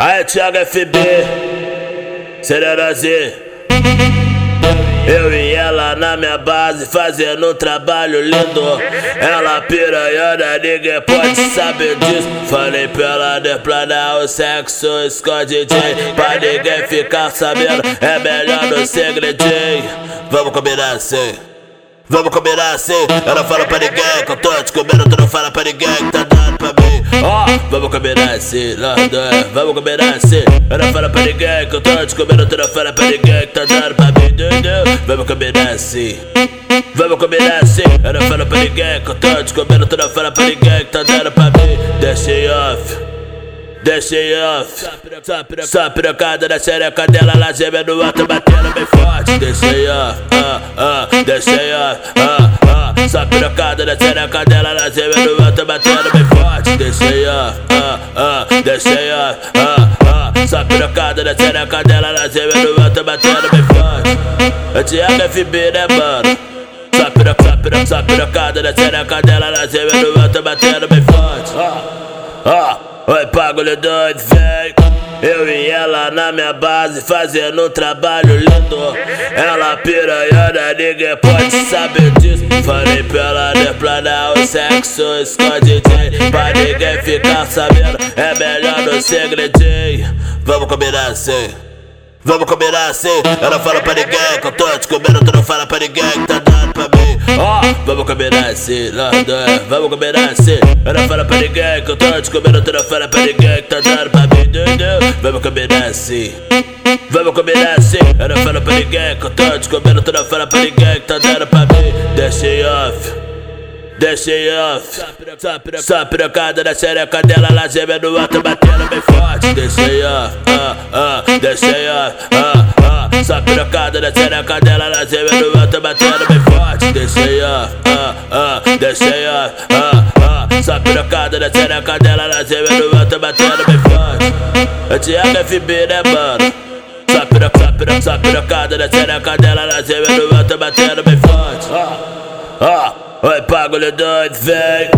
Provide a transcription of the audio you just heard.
Aí, Thiago FB, Cererozinho. Eu e ela na minha base fazendo um trabalho lindo. Ela piranhada, ninguém pode saber disso. Falei pra ela deplanar o sexo escondidinho. Pra ninguém ficar sabendo, é melhor no segredinho. Vamos combinar assim. Vamos combinar assim, ela fala pra ninguém que eu tô te comendo, tu não fala pra ninguém que tá dando pra mim. Ó, oh, vamos combinar assim, nós dois, vamos combinar assim. Ela fala pra ninguém que eu tô te comendo, tu não fala pra ninguém que tá dando pra mim? Vamos combinar assim. Vamos combinar assim, ela fala pra ninguém que eu tô te comendo, tu não fala pra ninguém que tá dando pra mim. Deixa off. Deixa off, só pirocada na xereca dela, ela geme no alto, batendo bem forte. Deixa off, ah, ah, deixa off, ah, ah. Só pirocada na xereca dela, ela geme no alto, batendo bem forte. Deixa off, ah, ah, deixa off, ah, ah. Só pirocada na xereca dela, ela geme no alto, batendo bem forte. Thiago FB, né, mano? Só pirocada, só pirocada, na xereca dela, ela geme no alto, batendo bem forte. Ah, ah. Oi, doido, véi. Eu e ela na minha base fazendo um trabalho lindo. Ela piranhada, ninguém pode saber disso. Falei pra ela deplanar o sexo escondidinho. Pra ninguém ficar sabendo, é melhor no segredinho. Vamos combinar assim. Vamos combinar assim, ela fala pra ninguém que eu tô te comendo, tu não fala pra ninguém que tá dando pra mim. Ó, oh, vamos combinar assim, nós dois, vamos combinar assim. Ela fala pra ninguém que eu tô te comendo, tu não fala pra ninguém que tá dando pra mim? Vamos combinar assim. Vamos combinar assim, ela fala pra ninguém que eu tô te comendo, tu não fala pra ninguém que tá dando pra mim. Deixa off. Deixa off, só pirocada na xereca dela, ela geme no alto, batendo bem forte. Deixa off, ah, ah, deixa off, ah, ah. Só pirocada na xereca dela, ela geme no alto, batendo bem forte. Deixa off, ah, ah, deixa off, ah, ah. Só pirocada na xereca dela, ela geme no alto, batendo bem forte. É Thiago FB, né, mano? Só pirocada, só pirocada na xereca dela, ela geme no alto, batendo bem forte. Ah, ah. Oi, bagulho doido, véi.